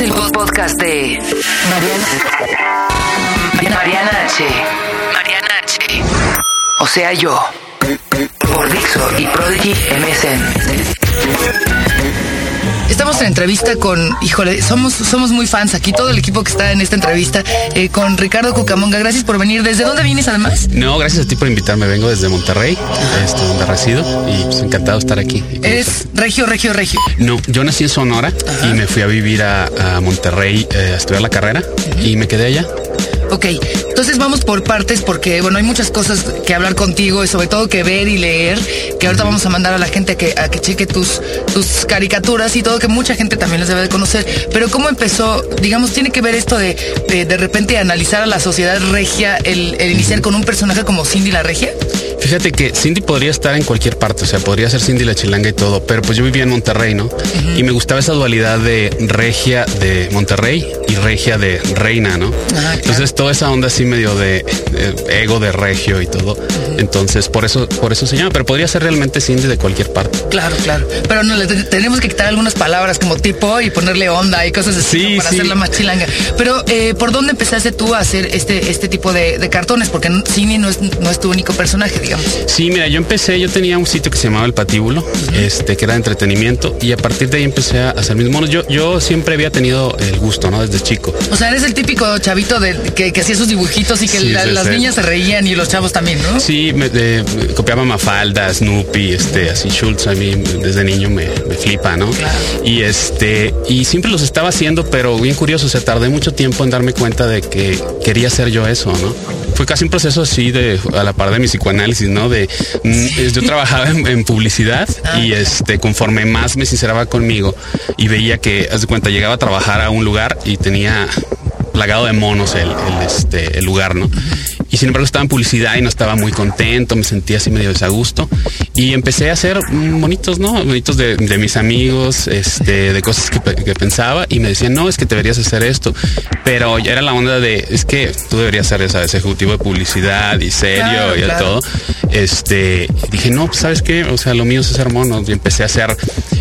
el podcast de Mariana, Mariana H. Mariana H. O sea, yo. Por Dixo y Prodigy MSN. Estamos en entrevista con, híjole, somos, somos muy fans aquí, todo el equipo que está en esta entrevista, eh, con Ricardo Cucamonga. Gracias por venir. ¿Desde dónde vienes además? No, gracias a ti por invitarme. Vengo desde Monterrey, este, donde resido, y pues encantado de estar aquí. ¿Es regio, regio, regio? No, yo nací en Sonora y me fui a vivir a, Monterrey eh, a estudiar la carrera y me quedé allá. Ok, entonces vamos por partes porque, bueno, hay muchas cosas que hablar contigo y sobre todo que ver y leer, que ahorita vamos a mandar a la gente a que, a que cheque tus, tus caricaturas y todo, que mucha gente también las debe de conocer. Pero ¿cómo empezó? Digamos, tiene que ver esto de de, repente analizar a la sociedad regia, el, el iniciar con un personaje como Cindy la regia. Fíjate que Cindy podría estar en cualquier parte, o sea, podría ser Cindy la chilanga y todo, pero pues yo vivía en Monterrey, ¿no? Y me gustaba esa dualidad de regia de Monterrey y regia de reina, ¿no? Entonces toda esa onda así medio de, ego de regio y todo. Entonces por eso, por eso se llama, pero podría ser realmente Cindy de cualquier parte. Claro, claro. Pero no, le tenemos que quitar algunas palabras como tipo y ponerle onda y cosas así para hacerla más chilanga. Pero eh, ¿por dónde empezaste tú a hacer este, este tipo de, cartones? Porque Cindy no es, no es tu único personaje, Sí, mira, yo empecé, yo tenía un sitio que se llamaba El Patíbulo, este, que era de entretenimiento, y a partir de ahí empecé a hacer mis monos. Yo, yo siempre había tenido el gusto, ¿no? Desde chico. O sea, eres el típico chavito de, que, hacía sus dibujitos y que las niñas se reían y los chavos también, ¿no? Sí, me, copiaba Mafalda, Snoopy, este, así Schultz, a mí desde niño me, flipa, ¿no? Y este, y siempre los estaba haciendo, pero bien curioso, se tardé mucho tiempo en darme cuenta de que quería hacer yo eso, ¿no? Fue casi un proceso así de a la par de mi psicoanálisis ¿no? De mm, yo trabajaba en, publicidad ah. y este conforme más me sinceraba conmigo y veía que, haz de cuenta, llegaba a trabajar a un lugar y tenía plagado de monos el, este, el lugar, ¿no? Y sin embargo estaba en publicidad y no estaba muy contento, me sentía así medio desagusto. Y empecé a hacer bonitos, ¿no? Bonitos de, mis amigos, este, de cosas que, pensaba y me decían, no, es que deberías hacer esto. Pero ya era la onda de, es que tú deberías ser ese ejecutivo de publicidad y serio y todo. Este, dije, no, pues sabes qué, o sea, lo mío es hacer monos. Y empecé a hacer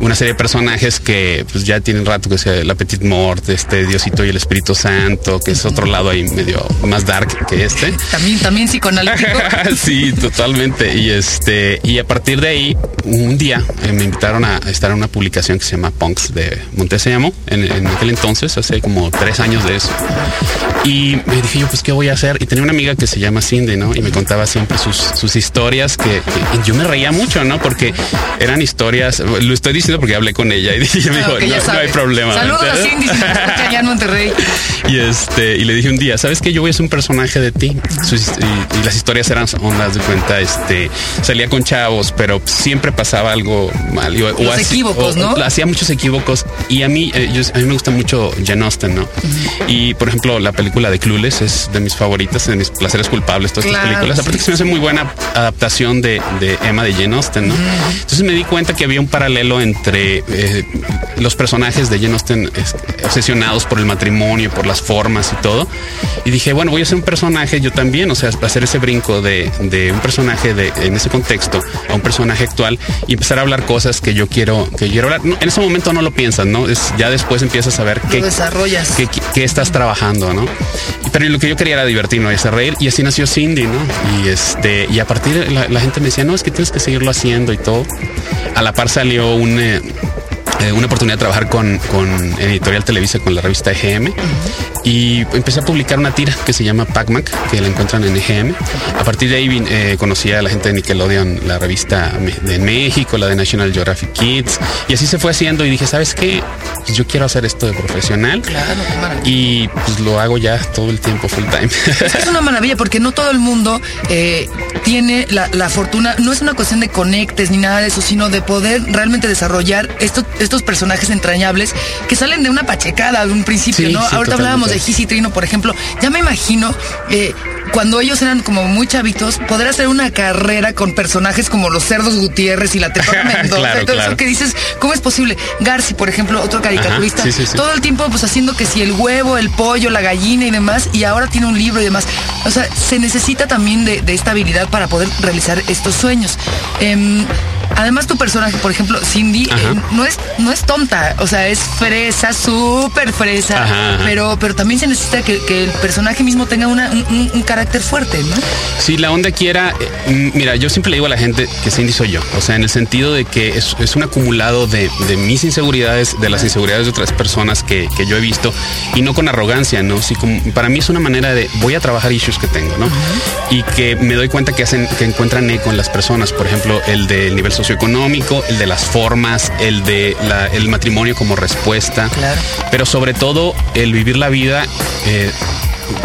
una serie de personajes que pues ya tienen rato, que sea el Petit Mort, este Diosito y el Espíritu Santo, que es otro lado ahí medio más dark que este. También, también psicoanalítico. sí, totalmente. Y este, y a partir de ahí, un día eh, me invitaron a estar en una publicación que se llama Punks de Montesamo, en, en aquel entonces, hace como tres años de eso. Y me dije yo, pues, ¿qué voy a hacer? Y tenía una amiga que se llama Cindy, ¿no? Y me contaba siempre sus, sus historias que, yo me reía mucho, ¿no? Porque eran historias, lo estoy diciendo porque hablé con ella y dije, me dijo, no, hay problema. Saludos a Cindy, allá en Monterrey. Y este, y le dije un día, ¿sabes qué? Yo voy a ser un personaje de ti. y, las historias eran ondas de cuenta, este, salía con chavos, pero siempre pasaba algo mal. O, Los equívocos, ¿no? hacía muchos equívocos. Y a mí, eh, a mí me gusta mucho Jen Austen, ¿no? Y por ejemplo, la película de Clueless es de mis favoritas, de mis placeres culpables, todas estas películas. Aparte que se me hace muy buena adaptación de, Emma de Jane Austen, ¿no? Entonces me di cuenta que había un paralelo entre eh, los personajes de Jane Austen obsesionados por el matrimonio, por las formas y todo. Y dije, bueno, voy a ser un personaje yo también, o sea, hacer ese brinco de, un personaje de, en ese contexto a un personaje actual y empezar a hablar cosas que yo quiero, que quiero hablar. en ese momento no lo piensas, ¿no? Es, ya después empiezas a ver qué, desarrollas. Qué, estás trabajando, ¿no? Pero lo que yo quería era divertirme, hacer reír y así nació Cindy, ¿no? Y este, y a partir la, gente me decía, no, es que tienes que seguirlo haciendo y todo. A la par salió un, eh, eh, una oportunidad de trabajar con, Editorial Televisa, con la revista EGM, y empecé a publicar una tira que se llama PacMac, que la encuentran en EGM. A partir de ahí eh, conocí a la gente de Nickelodeon, la revista de México, la de National Geographic Kids, y así se fue haciendo y dije, ¿sabes qué? Pues yo quiero hacer esto de profesional. y pues lo hago ya todo el tiempo full time. Es, una maravilla porque no todo el mundo eh, tiene la, fortuna, no es una cuestión de conectes ni nada de eso, sino de poder realmente desarrollar esto, estos personajes entrañables que salen de una pachecada de un principio, ¿no? Ahorita hablábamos de Giz y Trino, por ejemplo. Ya me imagino eh, cuando ellos eran como muy chavitos, poder hacer una carrera con personajes como los cerdos Gutiérrez y la Tetona Mendoza. todo eso que dices, ¿cómo es posible? Garci, por ejemplo, otro caricaturista, todo el tiempo pues haciendo que si el huevo, el pollo, la gallina y demás, y ahora tiene un libro y demás. O sea, se necesita también de, esta habilidad para poder realizar estos sueños. Em, además tu personaje, por ejemplo, Cindy, eh, no es no es tonta, o sea, es fresa, súper fresa, pero pero también se necesita que, el personaje mismo tenga una, un, carácter fuerte, ¿no? Sí, la onda aquí era, eh, mira, yo siempre le digo a la gente que Cindy soy yo, o sea, en el sentido de que es, un acumulado de, mis inseguridades, de las inseguridades de otras personas que, yo he visto, y no con arrogancia, ¿no? Sí, como, para mí es una manera de, voy a trabajar issues que tengo, ¿no? Y que me doy cuenta que hacen, que encuentran eco en las personas, por ejemplo, el del nivel socioeconómico, el de las formas, el de el matrimonio como respuesta, claro. pero sobre todo el vivir la vida eh,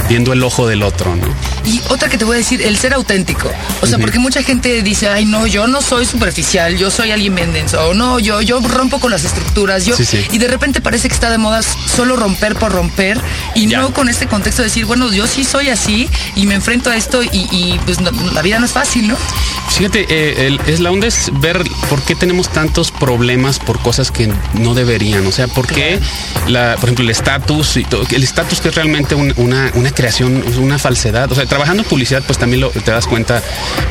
viendo el ojo del otro, ¿no? Y otra que te voy a decir, el ser auténtico. O sea, porque mucha gente dice, ay, no, yo no soy superficial, yo soy alguien mendenso, o no, yo, yo rompo con las estructuras, yo. Y de repente parece que está de moda solo romper por romper y no con este contexto de decir, bueno, yo sí soy así y me enfrento a esto y, pues la vida no es fácil, ¿no? Fíjate, eh, es la onda es ver por qué tenemos tantos problemas por cosas que no deberían. O sea, por qué, la, por ejemplo, el estatus, el estatus que es realmente una, una creación, una falsedad. O sea, trabajando en publicidad, pues también lo, te das cuenta,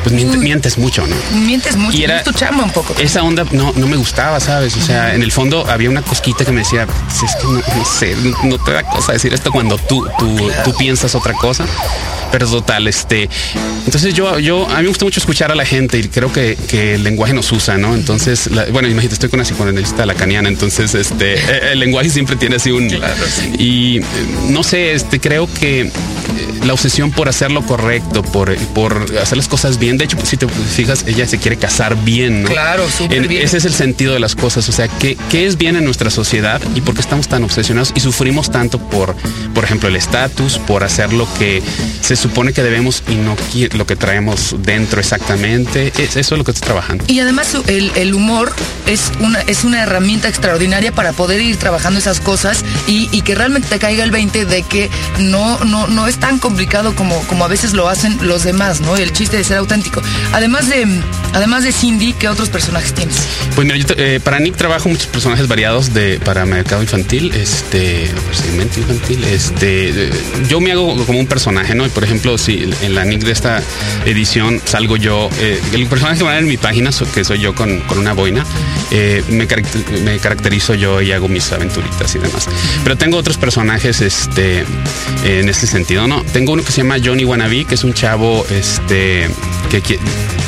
pues mientes, mucho, ¿no? Mientes mucho, y era tu chamba un poco. Esa onda no, no me gustaba, ¿sabes? O sea, en el fondo había una cosquita que me decía, pues es que no, sé, no te da cosa decir esto cuando tú, tú, tú piensas otra cosa. Pero total, este. Entonces yo, yo, a mí me gusta mucho escuchar a la gente y creo que, el lenguaje nos usa, ¿no? Entonces, bueno, imagínate, estoy con una psicoanalista lacaniana, entonces, este, e, el lenguaje siempre tiene así un. Y no sé, este, creo que la obsesión por hacer lo correcto, por, por hacer las cosas bien. De hecho, si te fijas, ella se quiere casar bien, ¿no? Claro, súper bien. Ese es el sentido de las cosas. O sea, ¿qué, ¿qué, es bien en nuestra sociedad y por qué estamos tan obsesionados y sufrimos tanto por, por ejemplo, el estatus, por hacer lo que se supone que debemos y no lo que traemos dentro exactamente? eso es lo que estoy trabajando. Y además el, el humor es una, es una herramienta extraordinaria para poder ir trabajando esas cosas y, y que realmente te caiga el 20 de que no, no, no es tan complicado como, como a veces lo hacen los demás, ¿no? El chiste de ser auténtico. Además de, además de Cindy, ¿qué otros personajes tienes? Pues mira, yo eh, para Nick trabajo muchos personajes variados de, para mercado infantil, este, procedimiento infantil, este, yo me hago como un personaje, ¿no? Y por ejemplo, si en la Nick de esta edición salgo yo, eh, el personaje que va a en mi página, que soy yo con, con una boina, eh, me, me, caracterizo yo y hago mis aventuritas y demás. Pero tengo otros personajes, este, en este sentido, ¿no? Tengo uno que se llama Johnny Wannabe, que es un chavo este, que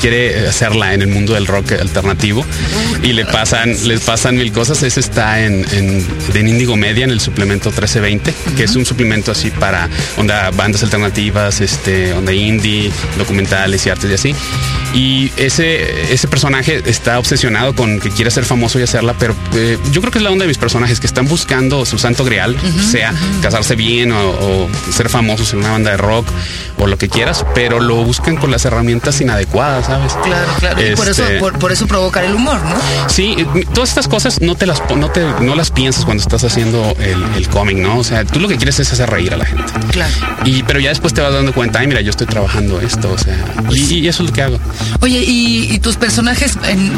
quiere hacerla en el mundo del rock alternativo y le pasan, les pasan mil cosas. Ese está en, en, en Indigo Media, en el suplemento 1320, que es un suplemento así para onda bandas alternativas, este, onda indie, documentales y artes y así. Y ese, ese personaje está obsesionado con que quiere ser famoso y hacerla, pero eh, yo creo que es la onda de mis personajes que están buscando su santo grial, sea casarse bien o, ser famosos en una banda de rock o lo que quieras, pero lo buscan con las herramientas inadecuadas, ¿sabes? Claro, claro. y por eso, este, por, eso provocar el humor, ¿no? Sí, todas estas cosas no te las no te, no las piensas cuando estás haciendo el, el cómic, ¿no? O sea, tú lo que quieres es hacer reír a la gente. Claro. Y pero ya después te vas dando cuenta, ay, mira, yo estoy trabajando esto, o sea, y, eso es lo que hago. Oye, y, tus personajes, en,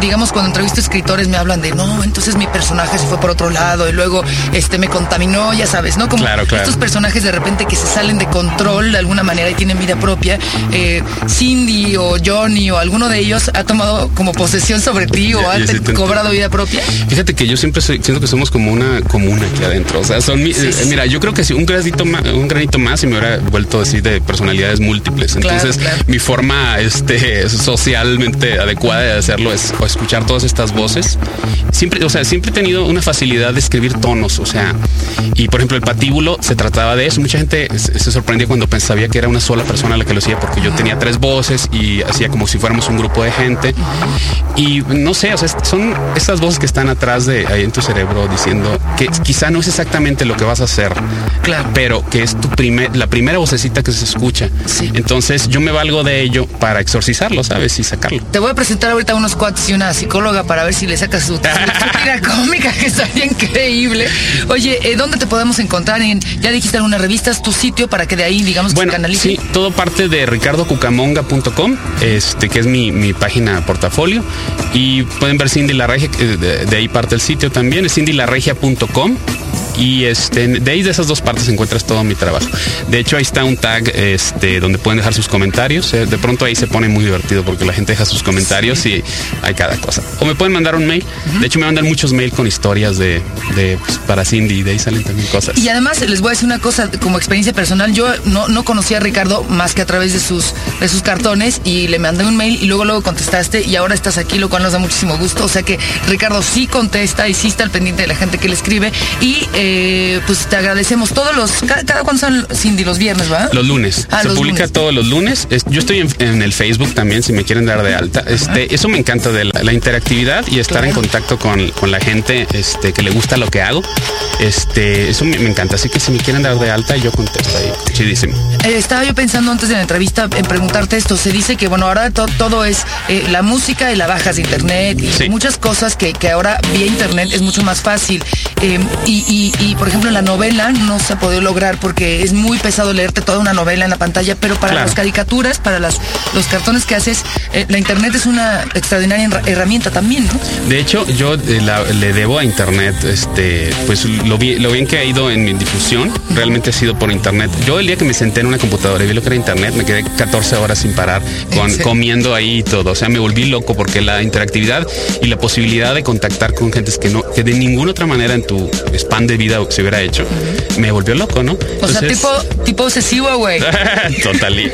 digamos, cuando entrevisto escritores me hablan de, no, entonces mi personaje se fue por otro lado y luego este me contaminó, ya sabes, ¿no? Como estos personajes de repente que se salen de control de alguna manera y tienen vida propia. Eh, Cindy o Johnny o alguno de ellos ha tomado como posesión sobre ti o ha cobrado vida propia. Fíjate que yo siempre siento que somos como una comuna aquí adentro. O sea, son eh, mira, yo creo que si un granito más, un granito más y me hubiera vuelto así de personalidades múltiples. Entonces, mi forma este socialmente adecuada de hacerlo es escuchar todas estas voces. Siempre, o sea, siempre he tenido una facilidad de escribir tonos, o sea, y por ejemplo el patíbulo se trataba de eso. Mucha gente se sorprendía cuando pensaba que era una sola persona la que lo hacía porque yo tenía tres voces y hacía como si fuéramos un grupo de gente. Y no sé, o sea, son estas voces que están atrás de ahí en tu cerebro diciendo que quizá no es exactamente lo que vas a hacer, claro. pero que es tu primer, la primera vocecita que se escucha. Entonces yo me valgo de ello para exorcizarlo, ¿sabes? Y sacarlo. Te voy a presentar ahorita unos cuates y una psicóloga para ver si le sacas su, tira cómica, que está increíble. Oye, eh, ¿dónde te podemos encontrar? En, ya dijiste algunas revistas, tu sitio para que de ahí, digamos, bueno, Sí, todo parte de ricardocucamonga.com, este, que es mi, mi, página portafolio. Y pueden ver Cindy La Regia, de, de ahí parte el sitio también, es cindylarregia.com y este, de ahí de esas dos partes encuentras todo mi trabajo. De hecho, ahí está un tag este, donde pueden dejar sus comentarios. Eh, de pronto ahí se pone muy divertido porque la gente deja sus comentarios y hay cada cosa. O me pueden mandar un mail. De hecho, me mandan muchos mails con historias de, de pues, para Cindy y de ahí salen también cosas. Y además les voy a decir una cosa como experiencia personal. Yo no, no conocía a Ricardo más que a través de sus, de sus cartones y le mandé un mail y luego luego contestaste y ahora estás aquí, lo cual nos da muchísimo gusto. O sea que Ricardo sí contesta y sí está al pendiente de la gente que le escribe y eh, pues te agradecemos todos los, cada, cada cuándo son Cindy, los viernes, ¿va? Los lunes. Ah, se los publica lunes. todos los lunes. Es- yo estoy en, en el Facebook también, si me quieren dar de alta. Este, eso me encanta de la, la interactividad y estar en contacto con, con la gente este, que le gusta lo que hago. Este, eso me, me encanta. Así que si me quieren dar de alta, yo contesto ahí. Chidísimo. Eh, estaba yo pensando antes de la entrevista en preguntarte esto. Se dice que, bueno, ahora to- todo es eh, la música y la bajas de internet y Sí. muchas cosas que, que ahora vía internet es mucho más fácil. Eh, y, y- y, por ejemplo, la novela no se ha podido lograr porque es muy pesado leerte toda una novela en la pantalla, pero para Claro. las caricaturas, para las, los cartones que haces, eh, la internet es una extraordinaria herra- herramienta también, ¿no? De hecho, yo eh, la- le debo a internet, este, pues lo, bi- lo bien que ha ido en mi difusión, realmente ha sido por internet. Yo el día que me senté en una computadora y vi lo que era internet, me quedé 14 horas sin parar, con, comiendo ahí y todo. O sea, me volví loco porque la interactividad y la posibilidad de contactar con gentes que no, que de ninguna otra manera en tu span de vida se hubiera hecho, me volvió loco, ¿no? O sea, tipo, tipo obsesivo, güey. Totally.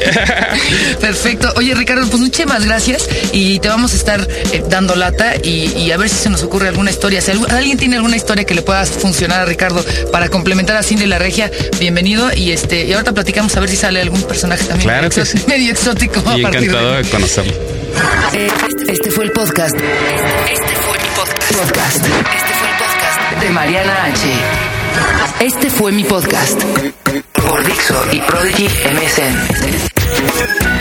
Perfecto. Oye, Ricardo, pues muchísimas gracias y te vamos a estar eh, dando lata y, y a ver si se nos ocurre alguna historia. Si algu- alguien tiene alguna historia que le pueda funcionar a Ricardo para complementar a Cindy la Regia, bienvenido. Y este y ahorita platicamos a ver si sale algún personaje también Claro medio, que exó- sí. medio exótico. a y partir de- encantado de conocerlo. Eh, Este fue el podcast. Este fue mi podcast. Podcast. Este fue el podcast de Mariana H. Este fue mi podcast. Por Dixo y Prodigy MSN.